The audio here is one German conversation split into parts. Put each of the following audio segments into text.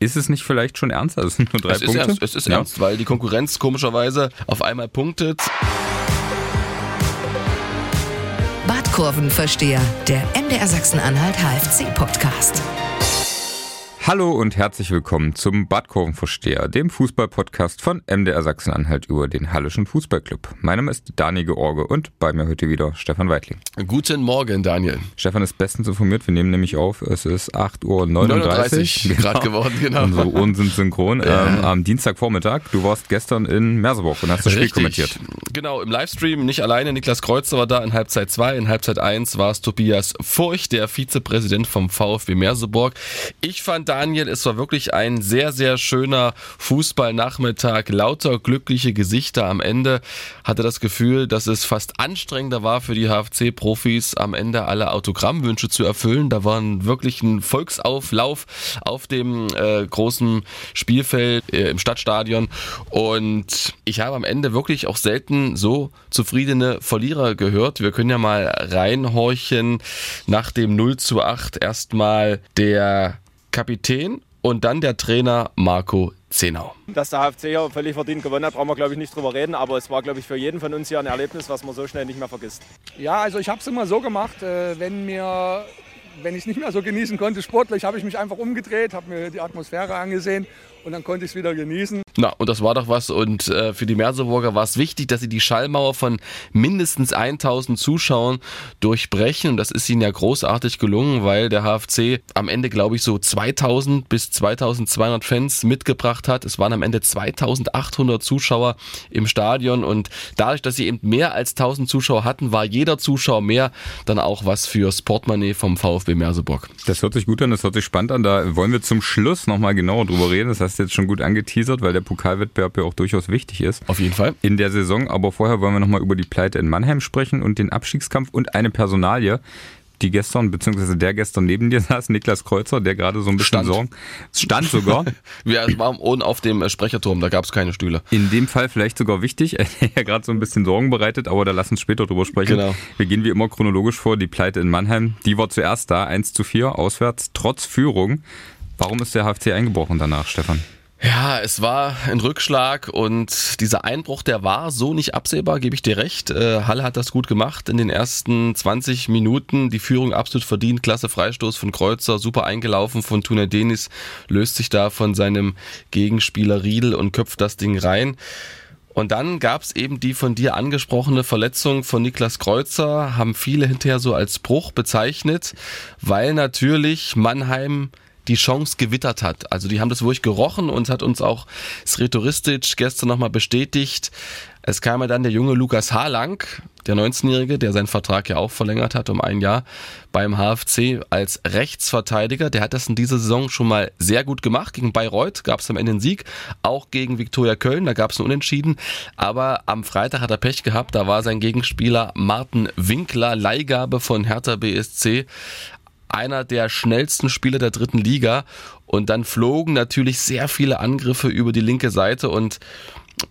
ist es nicht vielleicht schon ernst? Also es sind nur drei es Punkte. Ist ernst, es ist ja. ernst, weil die Konkurrenz komischerweise auf einmal punktet. Badkurvenversteher, der MDR Sachsen-Anhalt HFC-Podcast. Hallo und herzlich willkommen zum Badkurvenversteher, dem Fußballpodcast von MDR Sachsen-Anhalt über den Hallischen Fußballclub. Mein Name ist Daniel George und bei mir heute wieder Stefan Weitling. Guten Morgen, Daniel. Stefan ist bestens informiert. Wir nehmen nämlich auf, es ist 8.39 Uhr. 39 genau. gerade geworden, genau. Unsere Ohren sind synchron. Ja. Ähm, am Dienstagvormittag, du warst gestern in Merseburg und hast das Spiel Richtig. kommentiert. Genau, im Livestream nicht alleine. Niklas Kreuzer war da in Halbzeit 2. In Halbzeit 1 war es Tobias Furch, der Vizepräsident vom VfB Merseburg. Ich fand, Daniel, es war wirklich ein sehr, sehr schöner Fußballnachmittag. Lauter glückliche Gesichter am Ende. Hatte das Gefühl, dass es fast anstrengender war für die HFC-Profis, am Ende alle Autogrammwünsche zu erfüllen. Da war wirklich ein Volksauflauf auf dem äh, großen Spielfeld äh, im Stadtstadion. Und ich habe am Ende wirklich auch selten so zufriedene Verlierer gehört. Wir können ja mal reinhorchen nach dem 0 zu 8 erstmal der Kapitän und dann der Trainer Marco Zenau. Dass der HFC hier völlig verdient gewonnen hat, brauchen wir glaube ich nicht drüber reden, aber es war glaube ich für jeden von uns hier ein Erlebnis, was man so schnell nicht mehr vergisst. Ja, also ich habe es immer so gemacht, äh, wenn mir, wenn ich es nicht mehr so genießen konnte sportlich, habe ich mich einfach umgedreht, habe mir die Atmosphäre angesehen und dann konnte ich es wieder genießen. Na, und das war doch was. Und äh, für die Merseburger war es wichtig, dass sie die Schallmauer von mindestens 1000 Zuschauern durchbrechen. Und das ist ihnen ja großartig gelungen, weil der HFC am Ende, glaube ich, so 2000 bis 2200 Fans mitgebracht hat. Es waren am Ende 2800 Zuschauer im Stadion. Und dadurch, dass sie eben mehr als 1000 Zuschauer hatten, war jeder Zuschauer mehr dann auch was fürs Portemonnaie vom VfB Merseburg. Das hört sich gut an, das hört sich spannend an. Da wollen wir zum Schluss nochmal genauer drüber reden. Das hast du jetzt schon gut angeteasert, weil der Pokalwettbewerb ja auch durchaus wichtig ist. Auf jeden Fall. In der Saison, aber vorher wollen wir nochmal über die Pleite in Mannheim sprechen und den Abstiegskampf und eine Personalie, die gestern, beziehungsweise der gestern neben dir saß, Niklas Kreuzer, der gerade so ein bisschen Stand. Sorgen. Stand sogar. Wir waren oben auf dem Sprecherturm, da gab es keine Stühle. In dem Fall vielleicht sogar wichtig, er hat ja gerade so ein bisschen Sorgen bereitet, aber da lass uns später drüber sprechen. Genau. Wir gehen wie immer chronologisch vor. Die Pleite in Mannheim, die war zuerst da, 1 zu 4, auswärts, trotz Führung. Warum ist der HFC eingebrochen danach, Stefan? Ja, es war ein Rückschlag und dieser Einbruch, der war so nicht absehbar, gebe ich dir recht. Äh, Halle hat das gut gemacht in den ersten 20 Minuten. Die Führung absolut verdient. Klasse Freistoß von Kreuzer, super eingelaufen von Tuna Denis, löst sich da von seinem Gegenspieler Riedel und köpft das Ding rein. Und dann gab es eben die von dir angesprochene Verletzung von Niklas Kreuzer, haben viele hinterher so als Bruch bezeichnet, weil natürlich Mannheim die Chance gewittert hat. Also die haben das wirklich gerochen und hat uns auch Sretoristic gestern nochmal bestätigt. Es kam ja dann der junge Lukas Harlang, der 19-Jährige, der seinen Vertrag ja auch verlängert hat um ein Jahr beim HFC als Rechtsverteidiger. Der hat das in dieser Saison schon mal sehr gut gemacht. Gegen Bayreuth gab es am Ende einen Sieg, auch gegen Viktoria Köln, da gab es einen Unentschieden. Aber am Freitag hat er Pech gehabt, da war sein Gegenspieler Martin Winkler, Leihgabe von Hertha BSC einer der schnellsten Spieler der dritten Liga. Und dann flogen natürlich sehr viele Angriffe über die linke Seite und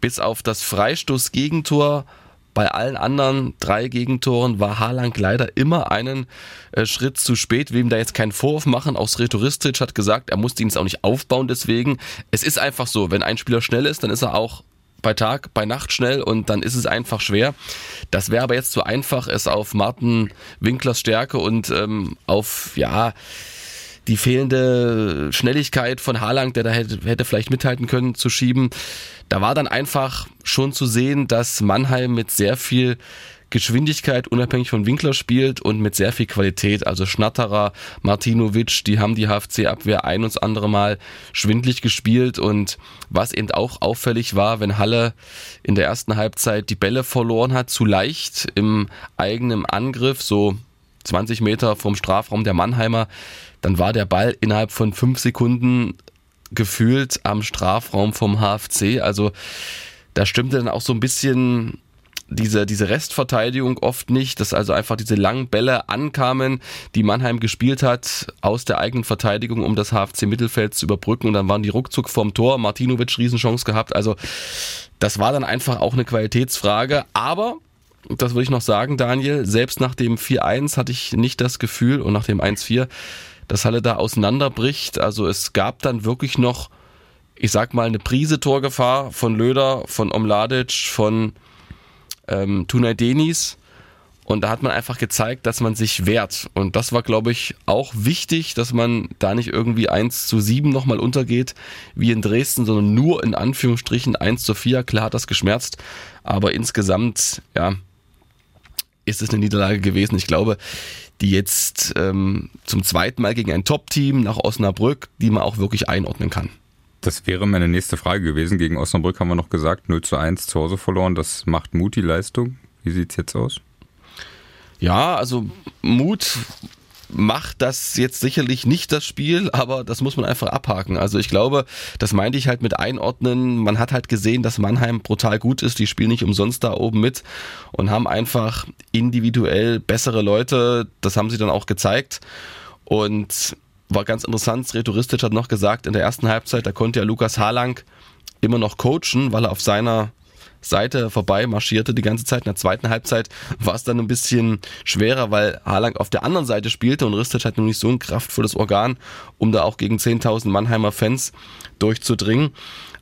bis auf das Freistoß-Gegentor bei allen anderen drei Gegentoren war Haaland leider immer einen äh, Schritt zu spät. Wem da jetzt keinen Vorwurf machen, auch Sretoristic hat gesagt, er musste ihn jetzt auch nicht aufbauen deswegen. Es ist einfach so, wenn ein Spieler schnell ist, dann ist er auch bei Tag, bei Nacht schnell und dann ist es einfach schwer. Das wäre aber jetzt zu einfach, es auf Martin Winklers Stärke und ähm, auf, ja, die fehlende Schnelligkeit von Haaland, der da hätte, hätte vielleicht mithalten können, zu schieben. Da war dann einfach schon zu sehen, dass Mannheim mit sehr viel Geschwindigkeit unabhängig von Winkler spielt und mit sehr viel Qualität. Also Schnatterer, Martinovic, die haben die HFC-Abwehr ein und das andere Mal schwindlig gespielt und was eben auch auffällig war, wenn Halle in der ersten Halbzeit die Bälle verloren hat, zu leicht im eigenen Angriff, so 20 Meter vom Strafraum der Mannheimer, dann war der Ball innerhalb von fünf Sekunden gefühlt am Strafraum vom HFC. Also da stimmte dann auch so ein bisschen diese, diese Restverteidigung oft nicht, dass also einfach diese langen Bälle ankamen, die Mannheim gespielt hat, aus der eigenen Verteidigung, um das HFC-Mittelfeld zu überbrücken. Und dann waren die ruckzuck vorm Tor. Martinovic Riesenchance gehabt. Also das war dann einfach auch eine Qualitätsfrage. Aber das würde ich noch sagen, Daniel, selbst nach dem 4-1 hatte ich nicht das Gefühl und nach dem 1-4, dass Halle da auseinanderbricht. Also es gab dann wirklich noch, ich sag mal, eine Prise Torgefahr von Löder, von Omladic, von ähm, Tunay Denis. Und da hat man einfach gezeigt, dass man sich wehrt. Und das war, glaube ich, auch wichtig, dass man da nicht irgendwie 1 zu 7 nochmal untergeht, wie in Dresden, sondern nur in Anführungsstrichen 1 zu 4. Klar hat das geschmerzt, aber insgesamt, ja, ist es eine Niederlage gewesen. Ich glaube, die jetzt ähm, zum zweiten Mal gegen ein Top-Team nach Osnabrück, die man auch wirklich einordnen kann. Das wäre meine nächste Frage gewesen. Gegen Osnabrück haben wir noch gesagt, 0 zu 1 zu Hause verloren. Das macht Mut die Leistung. Wie sieht es jetzt aus? Ja, also Mut macht das jetzt sicherlich nicht das Spiel, aber das muss man einfach abhaken. Also ich glaube, das meinte ich halt mit einordnen. Man hat halt gesehen, dass Mannheim brutal gut ist. Die spielen nicht umsonst da oben mit und haben einfach individuell bessere Leute. Das haben sie dann auch gezeigt. Und war ganz interessant, Rhetoristisch hat noch gesagt, in der ersten Halbzeit, da konnte ja Lukas Harlang immer noch coachen, weil er auf seiner Seite vorbei marschierte die ganze Zeit. In der zweiten Halbzeit war es dann ein bisschen schwerer, weil Haaland auf der anderen Seite spielte und Ristic hat nun nicht so ein kraftvolles Organ, um da auch gegen 10.000 Mannheimer Fans durchzudringen.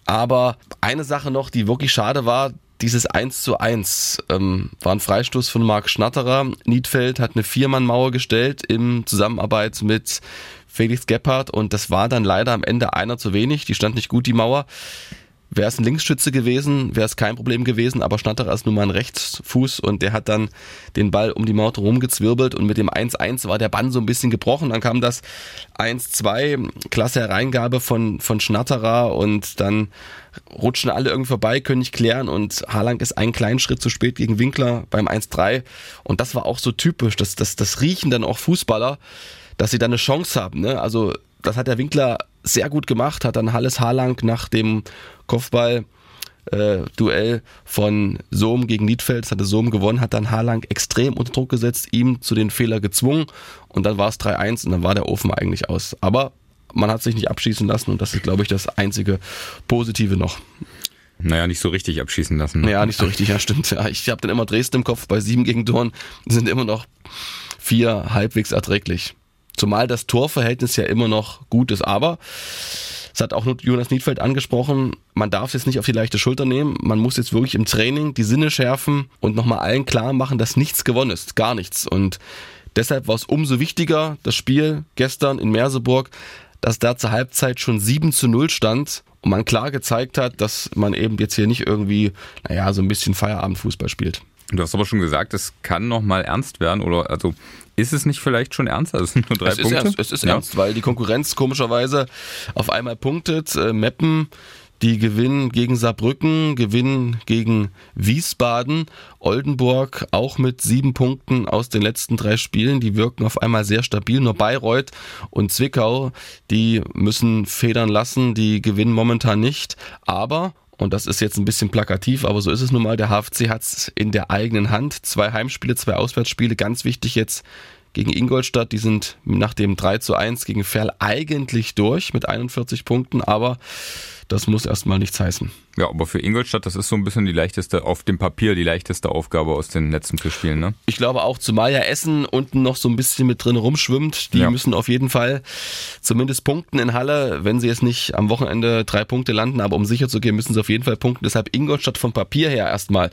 Aber eine Sache noch, die wirklich schade war, dieses 1 zu 1 ähm, war ein Freistoß von Marc Schnatterer. Niedfeld hat eine Viermann-Mauer gestellt in Zusammenarbeit mit Felix Gebhardt und das war dann leider am Ende einer zu wenig. Die stand nicht gut, die Mauer. Wäre es ein Linksschütze gewesen, wäre es kein Problem gewesen, aber Schnatterer ist nun mal ein Rechtsfuß und der hat dann den Ball um die Mauer rumgezwirbelt und mit dem 1-1 war der Bann so ein bisschen gebrochen. Dann kam das 1-2, klasse Hereingabe von, von Schnatterer und dann rutschen alle irgendwie vorbei, können nicht klären und Harlang ist einen kleinen Schritt zu spät gegen Winkler beim 1-3 und das war auch so typisch, das, das, das riechen dann auch Fußballer, dass sie dann eine Chance haben. Ne? Also das hat der Winkler sehr gut gemacht, hat dann Halles Harlang nach dem Kopfball äh, Duell von Sohm gegen Niedfeld, das hatte Sohm gewonnen, hat dann Harlang extrem unter Druck gesetzt, ihm zu den Fehler gezwungen und dann war es 3-1 und dann war der Ofen eigentlich aus. Aber man hat sich nicht abschießen lassen und das ist, glaube ich, das einzige Positive noch. Naja, nicht so richtig abschießen lassen. Ne? Ja, nicht so richtig, ja, stimmt. Ja, ich habe dann immer Dresden im Kopf, bei sieben Gegentoren sind immer noch vier halbwegs erträglich. Zumal das Torverhältnis ja immer noch gut ist, aber das hat auch Jonas Niedfeld angesprochen. Man darf es jetzt nicht auf die leichte Schulter nehmen. Man muss jetzt wirklich im Training die Sinne schärfen und nochmal allen klar machen, dass nichts gewonnen ist. Gar nichts. Und deshalb war es umso wichtiger, das Spiel gestern in Merseburg, dass da zur Halbzeit schon 7 zu 0 stand und man klar gezeigt hat, dass man eben jetzt hier nicht irgendwie, naja, so ein bisschen Feierabendfußball spielt. Du hast aber schon gesagt, es kann noch mal ernst werden oder also ist es nicht vielleicht schon ernst? Also es sind nur drei es Punkte. Ist ernst, es ist ja. ernst, weil die Konkurrenz komischerweise auf einmal punktet. Äh, Meppen, die gewinnen gegen Saarbrücken, gewinnen gegen Wiesbaden, Oldenburg auch mit sieben Punkten aus den letzten drei Spielen. Die wirken auf einmal sehr stabil. Nur Bayreuth und Zwickau, die müssen federn lassen, die gewinnen momentan nicht. Aber und das ist jetzt ein bisschen plakativ, aber so ist es nun mal. Der HFC hat es in der eigenen Hand. Zwei Heimspiele, zwei Auswärtsspiele. Ganz wichtig jetzt gegen Ingolstadt. Die sind nach dem 3 zu 1 gegen Ferl eigentlich durch mit 41 Punkten, aber das muss erstmal nichts heißen. Ja, aber für Ingolstadt, das ist so ein bisschen die leichteste, auf dem Papier die leichteste Aufgabe aus den letzten vier Spielen, ne? Ich glaube auch, zumal ja Essen unten noch so ein bisschen mit drin rumschwimmt. Die ja. müssen auf jeden Fall zumindest punkten in Halle, wenn sie jetzt nicht am Wochenende drei Punkte landen, aber um sicher zu gehen, müssen sie auf jeden Fall punkten. Deshalb Ingolstadt vom Papier her erstmal.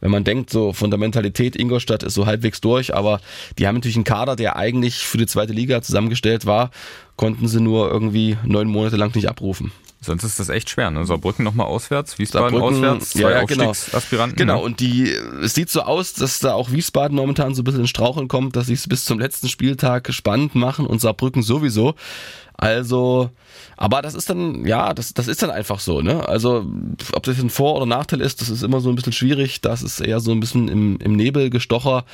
Wenn man denkt, so von der Mentalität, Ingolstadt ist so halbwegs durch, aber die haben natürlich einen Kader, der eigentlich für die zweite Liga zusammengestellt war, konnten sie nur irgendwie neun Monate lang nicht abrufen. Sonst ist das echt schwer, ne? Saarbrücken nochmal auswärts, Wiesbaden auswärts, zwei ja, ja, genau. Aufstiegsaspiranten. Genau. genau, und die, es sieht so aus, dass da auch Wiesbaden momentan so ein bisschen in Straucheln kommt, dass sie es bis zum letzten Spieltag spannend machen und Saarbrücken sowieso. Also, aber das ist dann, ja, das, das ist dann einfach so, ne? Also, ob das ein Vor- oder Nachteil ist, das ist immer so ein bisschen schwierig. Das ist eher so ein bisschen im, im Nebel gestocher.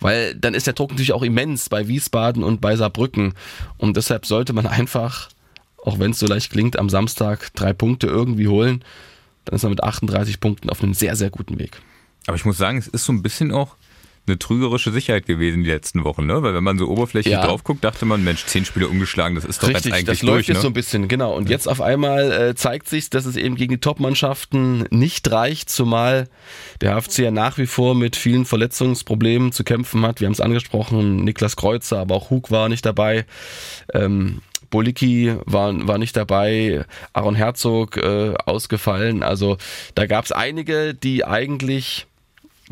Weil dann ist der Druck natürlich auch immens bei Wiesbaden und bei Saarbrücken. Und deshalb sollte man einfach auch wenn es so leicht klingt, am Samstag drei Punkte irgendwie holen, dann ist man mit 38 Punkten auf einem sehr, sehr guten Weg. Aber ich muss sagen, es ist so ein bisschen auch eine trügerische Sicherheit gewesen die letzten Wochen, ne? Weil wenn man so oberflächlich Ja. drauf guckt, dachte man, Mensch, zehn Spiele ungeschlagen, das ist doch Richtig, jetzt eigentlich das durch, läuft jetzt ne? so ein bisschen, genau. Und jetzt auf einmal äh, zeigt sich, dass es eben gegen die Top-Mannschaften nicht reicht, zumal der HFC ja nach wie vor mit vielen Verletzungsproblemen zu kämpfen hat. Wir haben es angesprochen, Niklas Kreuzer, aber auch Hug war nicht dabei. Ähm, Bolicki war, war nicht dabei, Aaron Herzog äh, ausgefallen. Also da gab es einige, die eigentlich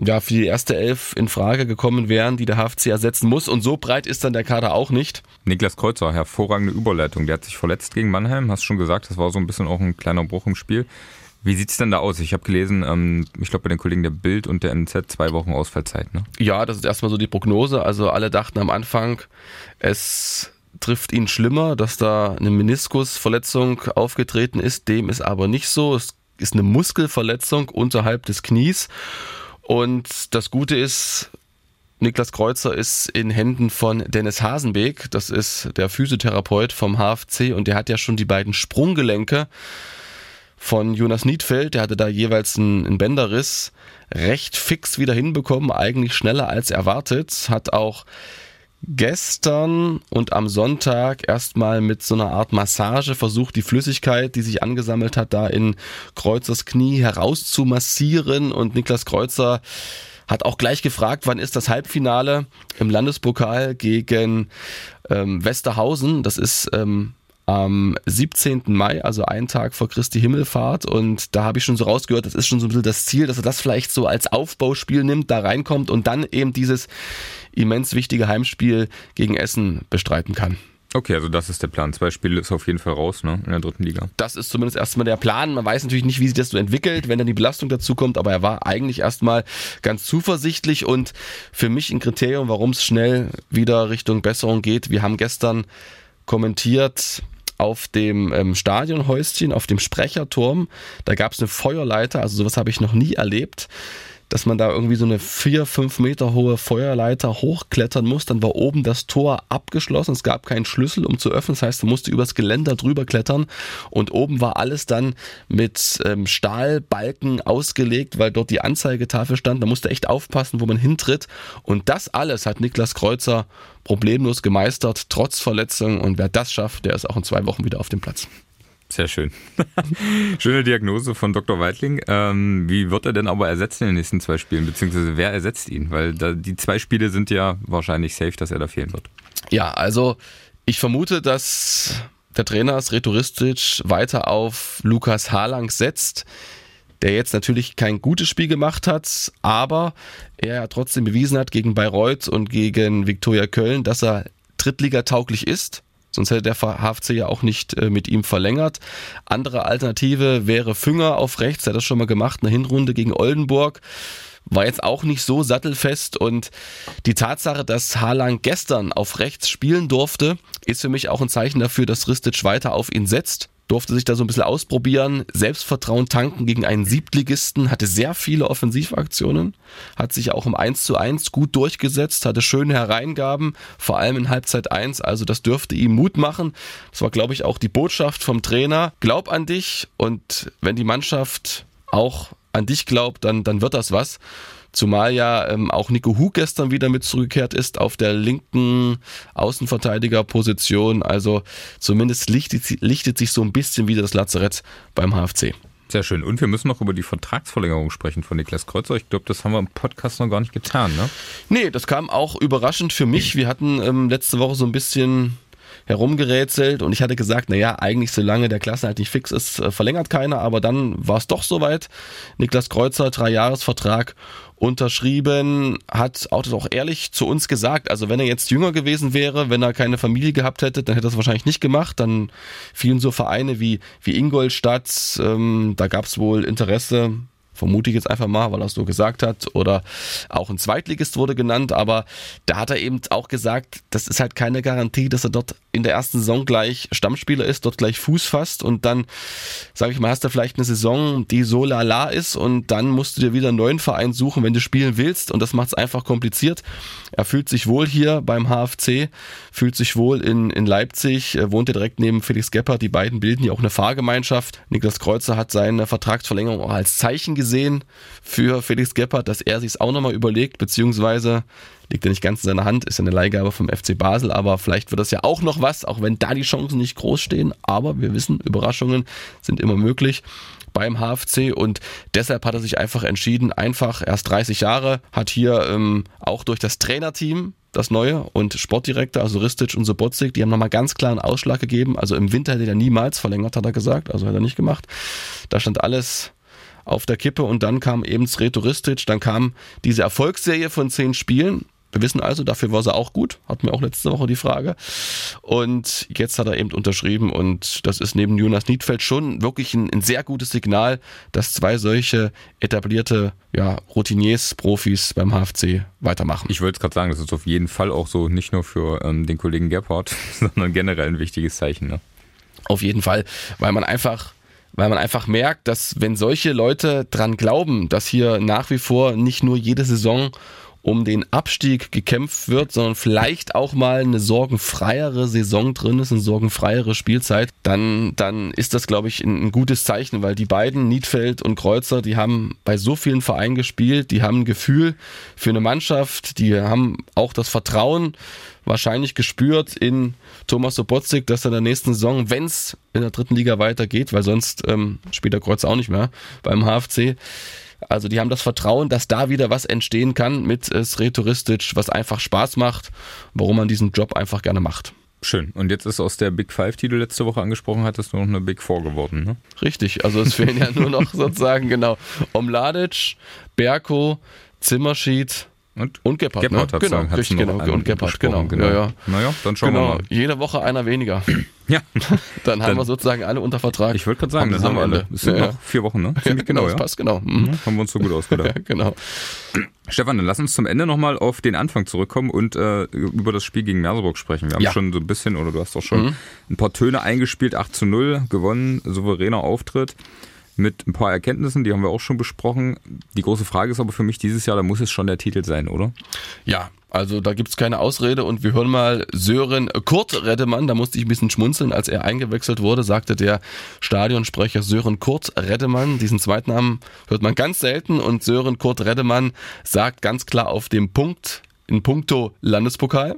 ja, für die erste Elf in Frage gekommen wären, die der HFC ersetzen muss. Und so breit ist dann der Kader auch nicht. Niklas Kreuzer, hervorragende Überleitung. Der hat sich verletzt gegen Mannheim, hast schon gesagt, das war so ein bisschen auch ein kleiner Bruch im Spiel. Wie sieht's denn da aus? Ich habe gelesen, ähm, ich glaube bei den Kollegen der Bild und der NZ zwei Wochen Ausfallzeit, ne? Ja, das ist erstmal so die Prognose. Also alle dachten am Anfang, es trifft ihn schlimmer, dass da eine Meniskusverletzung aufgetreten ist. Dem ist aber nicht so. Es ist eine Muskelverletzung unterhalb des Knies. Und das Gute ist, Niklas Kreuzer ist in Händen von Dennis Hasenbeek. Das ist der Physiotherapeut vom HFC und der hat ja schon die beiden Sprunggelenke von Jonas Niedfeld, der hatte da jeweils einen, Bänderriss, recht fix wieder hinbekommen, eigentlich schneller als erwartet, hat auch gestern und am Sonntag erstmal mit so einer Art Massage versucht, die Flüssigkeit, die sich angesammelt hat, da in Kreuzers Knie herauszumassieren und Niklas Kreuzer hat auch gleich gefragt, wann ist das Halbfinale im Landespokal gegen ähm, Westerhausen. Das ist ähm, am 17. Mai, also einen Tag vor Christi Himmelfahrt. Und da habe ich schon so rausgehört, das ist schon so ein bisschen das Ziel, dass er das vielleicht so als Aufbauspiel nimmt, da reinkommt und dann eben dieses immens wichtige Heimspiel gegen Essen bestreiten kann. Okay, also das ist der Plan. Zwei Spiele ist auf jeden Fall raus, ne? In der dritten Liga. Das ist zumindest erstmal der Plan. Man weiß natürlich nicht, wie sich das so entwickelt, wenn dann die Belastung dazu kommt, aber er war eigentlich erstmal ganz zuversichtlich und für mich ein Kriterium, warum es schnell wieder Richtung Besserung geht. Wir haben gestern kommentiert auf dem ähm, Stadionhäuschen, auf dem Sprecherturm. Da gab es eine Feuerleiter, also sowas habe ich noch nie erlebt dass man da irgendwie so eine vier, fünf Meter hohe Feuerleiter hochklettern muss. Dann war oben das Tor abgeschlossen. Es gab keinen Schlüssel, um zu öffnen. Das heißt, man musste übers Geländer drüber klettern. Und oben war alles dann mit ähm, Stahlbalken ausgelegt, weil dort die Anzeigetafel stand. Da musste echt aufpassen, wo man hintritt. Und das alles hat Niklas Kreuzer problemlos gemeistert, trotz Verletzung. Und wer das schafft, der ist auch in zwei Wochen wieder auf dem Platz. Sehr schön. Schöne Diagnose von Dr. Weitling. Ähm, wie wird er denn aber ersetzt in den nächsten zwei Spielen? Beziehungsweise wer ersetzt ihn? Weil da, die zwei Spiele sind ja wahrscheinlich safe, dass er da fehlen wird. Ja, also ich vermute, dass der Trainer Sretoristic weiter auf Lukas Harlang setzt, der jetzt natürlich kein gutes Spiel gemacht hat, aber er trotzdem bewiesen hat gegen Bayreuth und gegen Viktoria Köln, dass er Drittligatauglich ist. Sonst hätte der HFC ja auch nicht äh, mit ihm verlängert. Andere Alternative wäre Fünger auf rechts, der hat das schon mal gemacht, eine Hinrunde gegen Oldenburg. War jetzt auch nicht so sattelfest und die Tatsache, dass Haaland gestern auf rechts spielen durfte, ist für mich auch ein Zeichen dafür, dass Ristic weiter auf ihn setzt durfte sich da so ein bisschen ausprobieren, Selbstvertrauen tanken gegen einen Siebtligisten, hatte sehr viele Offensivaktionen, hat sich auch im 1 zu 1 gut durchgesetzt, hatte schöne Hereingaben, vor allem in Halbzeit 1, also das dürfte ihm Mut machen. Das war, glaube ich, auch die Botschaft vom Trainer. Glaub an dich und wenn die Mannschaft auch an dich glaubt, dann, dann wird das was. Zumal ja ähm, auch Nico Hug gestern wieder mit zurückgekehrt ist auf der linken Außenverteidigerposition. Also zumindest lichtet, lichtet sich so ein bisschen wieder das Lazarett beim HFC. Sehr schön. Und wir müssen noch über die Vertragsverlängerung sprechen von Niklas Kreuzer. Ich glaube, das haben wir im Podcast noch gar nicht getan, ne? Nee, das kam auch überraschend für mich. Wir hatten ähm, letzte Woche so ein bisschen herumgerätselt und ich hatte gesagt, naja, eigentlich solange der Klassenhalt nicht fix ist, äh, verlängert keiner, aber dann war es doch soweit. Niklas Kreuzer, Dreijahresvertrag unterschrieben, hat auch das auch ehrlich zu uns gesagt. Also wenn er jetzt jünger gewesen wäre, wenn er keine Familie gehabt hätte, dann hätte er es wahrscheinlich nicht gemacht. Dann fielen so Vereine wie, wie Ingolstadt, ähm, da gab es wohl Interesse, vermute ich jetzt einfach mal, weil er es so gesagt hat. Oder auch ein Zweitligist wurde genannt, aber da hat er eben auch gesagt, das ist halt keine Garantie, dass er dort in der ersten Saison gleich Stammspieler ist, dort gleich Fuß fasst und dann, sage ich mal, hast du vielleicht eine Saison, die so lala ist und dann musst du dir wieder einen neuen Verein suchen, wenn du spielen willst und das macht es einfach kompliziert. Er fühlt sich wohl hier beim HFC, fühlt sich wohl in, in Leipzig, wohnt ja direkt neben Felix Gebhardt, die beiden bilden ja auch eine Fahrgemeinschaft. Niklas Kreuzer hat seine Vertragsverlängerung auch als Zeichen gesehen für Felix Gebhardt, dass er sich auch nochmal überlegt, beziehungsweise liegt ja nicht ganz in seiner Hand, ist ja eine Leihgabe vom FC Basel, aber vielleicht wird das ja auch noch was, auch wenn da die Chancen nicht groß stehen. Aber wir wissen, Überraschungen sind immer möglich beim HFC und deshalb hat er sich einfach entschieden, einfach erst 30 Jahre, hat hier ähm, auch durch das Trainerteam das Neue und Sportdirektor, also Ristic und Sobotzik, die haben nochmal ganz klar einen Ausschlag gegeben. Also im Winter hätte er niemals verlängert, hat er gesagt, also hat er nicht gemacht. Da stand alles auf der Kippe und dann kam eben Sreto Ristic, dann kam diese Erfolgsserie von zehn Spielen, wir wissen also, dafür war er auch gut, hatten wir auch letzte Woche die Frage. Und jetzt hat er eben unterschrieben und das ist neben Jonas Niedfeld schon wirklich ein, ein sehr gutes Signal, dass zwei solche etablierte ja, Routiniers, Profis beim HFC weitermachen. Ich wollte es gerade sagen, das ist auf jeden Fall auch so, nicht nur für ähm, den Kollegen Gebhardt, sondern generell ein wichtiges Zeichen. Ne? Auf jeden Fall, weil man einfach weil man einfach merkt, dass wenn solche Leute dran glauben, dass hier nach wie vor nicht nur jede Saison um den Abstieg gekämpft wird, sondern vielleicht auch mal eine sorgenfreiere Saison drin ist, eine sorgenfreiere Spielzeit, dann, dann ist das, glaube ich, ein, ein gutes Zeichen, weil die beiden, Niedfeld und Kreuzer, die haben bei so vielen Vereinen gespielt, die haben ein Gefühl für eine Mannschaft, die haben auch das Vertrauen wahrscheinlich gespürt in Thomas Sobotzik, dass er in der nächsten Saison, wenn es in der dritten Liga weitergeht, weil sonst ähm, spielt der Kreuzer auch nicht mehr beim HFC, also die haben das Vertrauen, dass da wieder was entstehen kann mit äh, was einfach Spaß macht, warum man diesen Job einfach gerne macht. Schön. Und jetzt ist aus der Big Five, die du letzte Woche angesprochen hattest, nur noch eine Big Four geworden, ne? Richtig. Also es fehlen ja nur noch sozusagen, genau, Omladic, Berko, Zimmerschied, und, und Gebhardt, Gebhardt ne? genau, richtig, genau. Und Gebhardt, genau. genau. Ja, ja. Naja, dann schauen genau. wir mal. Jede Woche einer weniger. Ja. Dann haben Dann- wir sozusagen alle unter Vertrag. Ich wollte gerade sagen, das haben wir alle. Es sind Ja, noch vier Wochen, ne? ja. Ziemlich genau, das ja. passt genau. Mhm. Mhm, Haben wir uns so gut Ja, ausgedacht. genau. Stefan, dann lass uns zum Ende nochmal auf den Anfang zurückkommen und äh, über das Spiel gegen Merseburg sprechen. Wir haben schon so ein bisschen, oder du hast auch schon Mhm. ein paar Töne eingespielt, 8 zu 0, gewonnen, souveräner Auftritt mit ein paar Erkenntnissen, die haben wir auch schon besprochen. Die große Frage ist aber für mich dieses Jahr, da muss es schon der Titel sein, oder? Ja, also da gibt's keine Ausrede und wir hören mal Sören Kurt Reddemann, da musste ich ein bisschen schmunzeln, als er eingewechselt wurde, sagte der Stadionsprecher Sören Kurt Reddemann, diesen Zweitnamen hört man ganz selten und Sören Kurt Reddemann sagt ganz klar auf dem Punkt, in puncto Landespokal,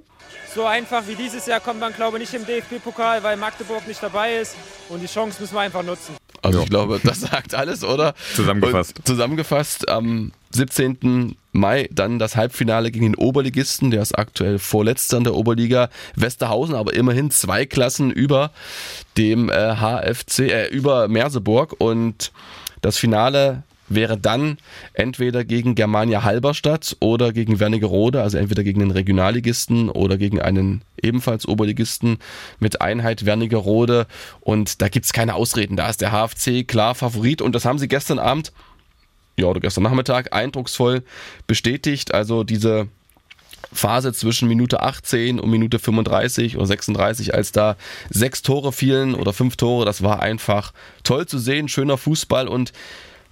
So einfach wie dieses Jahr kommt man, glaube ich, nicht im DFB-Pokal, weil Magdeburg nicht dabei ist. Und die Chance müssen wir einfach nutzen. Also Ja. ich glaube, das sagt alles, oder? Zusammengefasst. Und zusammengefasst am 17. Mai dann das Halbfinale gegen den Oberligisten, der ist aktuell vorletzter in der Oberliga Westerhausen, aber immerhin zwei Klassen über dem äh, HFC, äh, über Merseburg und das Finale wäre dann entweder gegen Germania Halberstadt oder gegen Wernigerode, also entweder gegen den Regionalligisten oder gegen einen ebenfalls Oberligisten mit Einheit Wernigerode. Und da gibt's keine Ausreden, da ist der HFC klar Favorit. Und das haben sie gestern Abend, ja oder gestern Nachmittag eindrucksvoll bestätigt, also diese Phase zwischen Minute 18 und Minute 35 oder 36, als da sechs Tore fielen oder fünf Tore, das war einfach toll zu sehen, schöner Fußball. Und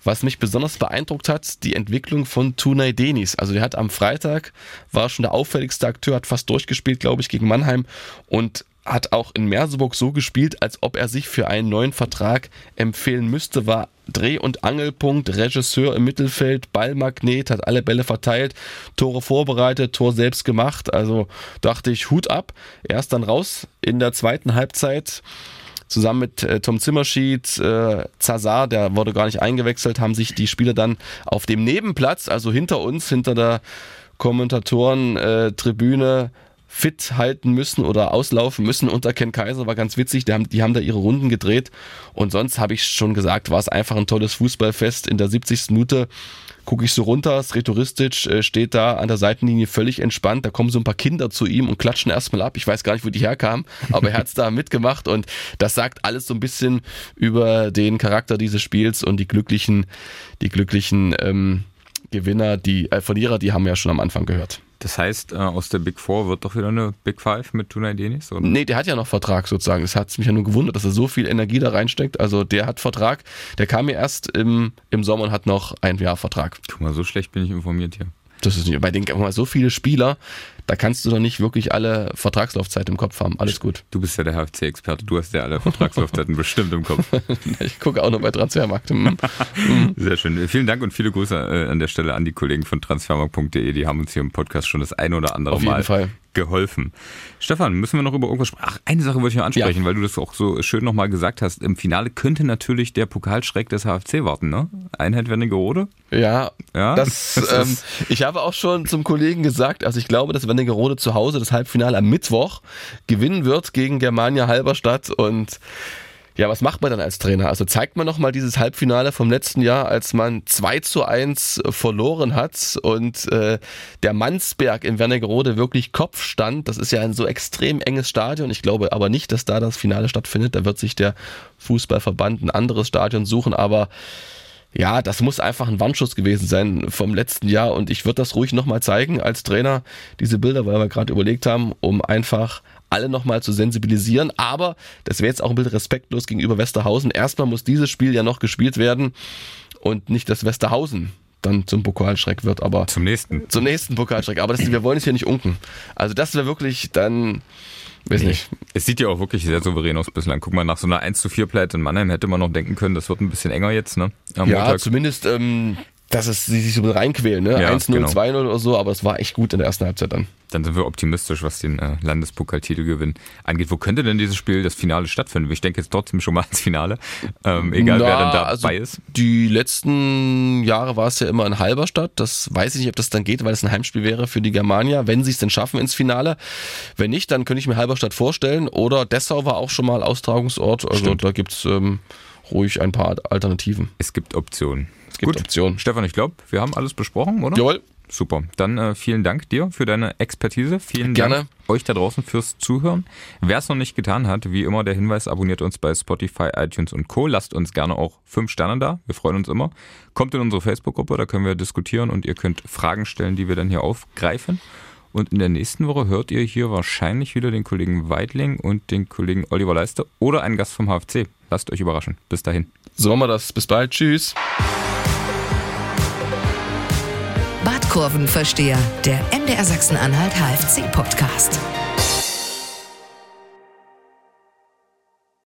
was mich besonders beeindruckt hat, die Entwicklung von Tunay Denis. Also der hat am Freitag, war schon der auffälligste Akteur, hat fast durchgespielt, glaube ich, gegen Mannheim und hat auch in Merseburg so gespielt, als ob er sich für einen neuen Vertrag empfehlen müsste, war Dreh- und Angelpunkt, Regisseur im Mittelfeld, Ballmagnet, hat alle Bälle verteilt, Tore vorbereitet, Tor selbst gemacht. Also dachte ich, Hut ab. Er ist dann raus in der zweiten Halbzeit zusammen mit äh, Tom Zimmerschied, äh, Zazar, der wurde gar nicht eingewechselt, haben sich die Spieler dann auf dem Nebenplatz, also hinter uns, hinter der Kommentatoren-Tribüne, äh, fit halten müssen oder auslaufen müssen unter Ken Kaiser, war ganz witzig, die haben, die haben da ihre Runden gedreht und sonst habe ich schon gesagt, war es einfach ein tolles Fußballfest in der 70. Minute gucke ich so runter, Sretoristic äh, steht da an der Seitenlinie völlig entspannt, da kommen so ein paar Kinder zu ihm und klatschen erstmal ab, ich weiß gar nicht, wo die herkamen, aber er hat's da mitgemacht und das sagt alles so ein bisschen über den Charakter dieses Spiels und die glücklichen, die glücklichen ähm, Gewinner, die äh, Verlierer, die haben wir ja schon am Anfang gehört. Das heißt, äh, aus der Big Four wird doch wieder eine Big Five mit Tunay Denis? Oder? Nee, der hat ja noch Vertrag sozusagen. Das hat mich ja nur gewundert, dass er so viel Energie da reinsteckt. Also der hat Vertrag. Der kam ja erst im, im Sommer und hat noch ein Jahr Vertrag. Guck mal, so schlecht bin ich informiert hier. Das ist nicht, bei den mal, so viele Spieler, da kannst du doch nicht wirklich alle Vertragslaufzeit im Kopf haben. Alles gut. Du bist ja der HFC-Experte, du hast ja alle Vertragslaufzeiten bestimmt im Kopf. Ich gucke auch noch bei Transfermarkt. Hm. Sehr schön. Vielen Dank und viele Grüße äh, an der Stelle an die Kollegen von transfermarkt.de. Die haben uns hier im Podcast schon das ein oder andere Auf jeden Mal Fall. Geholfen. Stefan, müssen wir noch über irgendwas sprechen? Ach, eine Sache wollte ich noch ansprechen, Ja. weil du das auch so schön nochmal gesagt hast. Im Finale könnte natürlich der Pokalschreck des HFC warten, ne? Einheit Wernigerode. Ja, Ja, das, das ähm, ich habe auch schon zum Kollegen gesagt, also ich glaube, dass Wernigerode zu Hause das Halbfinale am Mittwoch gewinnen wird gegen Germania Halberstadt und ja, was macht man dann als Trainer? Also zeigt man nochmal dieses Halbfinale vom letzten Jahr, als man 2 zu 1 verloren hat und äh, der Mannsberg in Wernigerode wirklich Kopf stand. Das ist ja ein so extrem enges Stadion. Ich glaube aber nicht, dass da das Finale stattfindet. Da wird sich der Fußballverband ein anderes Stadion suchen, aber ja, das muss einfach ein Warnschuss gewesen sein vom letzten Jahr und ich würde das ruhig nochmal zeigen als Trainer, diese Bilder, weil wir gerade überlegt haben, um einfach alle nochmal zu sensibilisieren. Aber das wäre jetzt auch ein bisschen respektlos gegenüber Westerhausen. Erstmal muss dieses Spiel ja noch gespielt werden und nicht, dass Westerhausen dann zum Pokalschreck wird, aber Zum nächsten. zum nächsten Pokalschreck. Aber das, wir wollen es hier nicht unken. Also das wäre wirklich dann, weiß nicht, Es sieht ja auch wirklich sehr souverän aus bislang. Guck mal, nach so einer 1 zu 4 Pleite in Mannheim hätte man noch denken können, das wird ein bisschen enger jetzt, ne? Am Ja, Montag. zumindest, ähm, dass es sie sich so reinquälen, ne? Ja, 1-0, genau. 2-0 oder so, aber es war echt gut in der ersten Halbzeit dann. Dann sind wir optimistisch, was den äh, Landespokaltitelgewinn angeht. Wo könnte denn dieses Spiel, das Finale stattfinden? Ich denke jetzt trotzdem schon mal ans Finale. Ähm, egal, wer Na, dann also dabei ist. Die letzten Jahre war es ja immer in Halberstadt. Das weiß ich nicht, ob das dann geht, weil es ein Heimspiel wäre für die Germania, wenn sie es denn schaffen ins Finale. Wenn nicht, dann könnte ich mir Halberstadt vorstellen. Oder Dessau war auch schon mal Austragungsort. Also Stimmt. da gibt's ähm, ruhig ein paar Alternativen. Es gibt Optionen. Es gibt Optionen. Stefan, ich glaube, wir haben alles besprochen, oder? Jawohl. Super. Dann äh, vielen Dank dir für deine Expertise. Vielen Gerne. Dank euch da draußen fürs Zuhören. Wer es noch nicht getan hat, wie immer der Hinweis, abonniert uns bei Spotify, iTunes und Co. Lasst uns gerne auch fünf Sterne da. Wir freuen uns immer. Kommt in unsere Facebook-Gruppe, da können wir diskutieren und ihr könnt Fragen stellen, die wir dann hier aufgreifen. Und in der nächsten Woche hört ihr hier wahrscheinlich wieder den Kollegen Weidling und den Kollegen Oliver Leister oder einen Gast vom HFC. Lasst euch überraschen. Bis dahin. So machen wir das. Bis bald. Tschüss. Badkurvenversteher, der MDR Sachsen-Anhalt HFC-Podcast.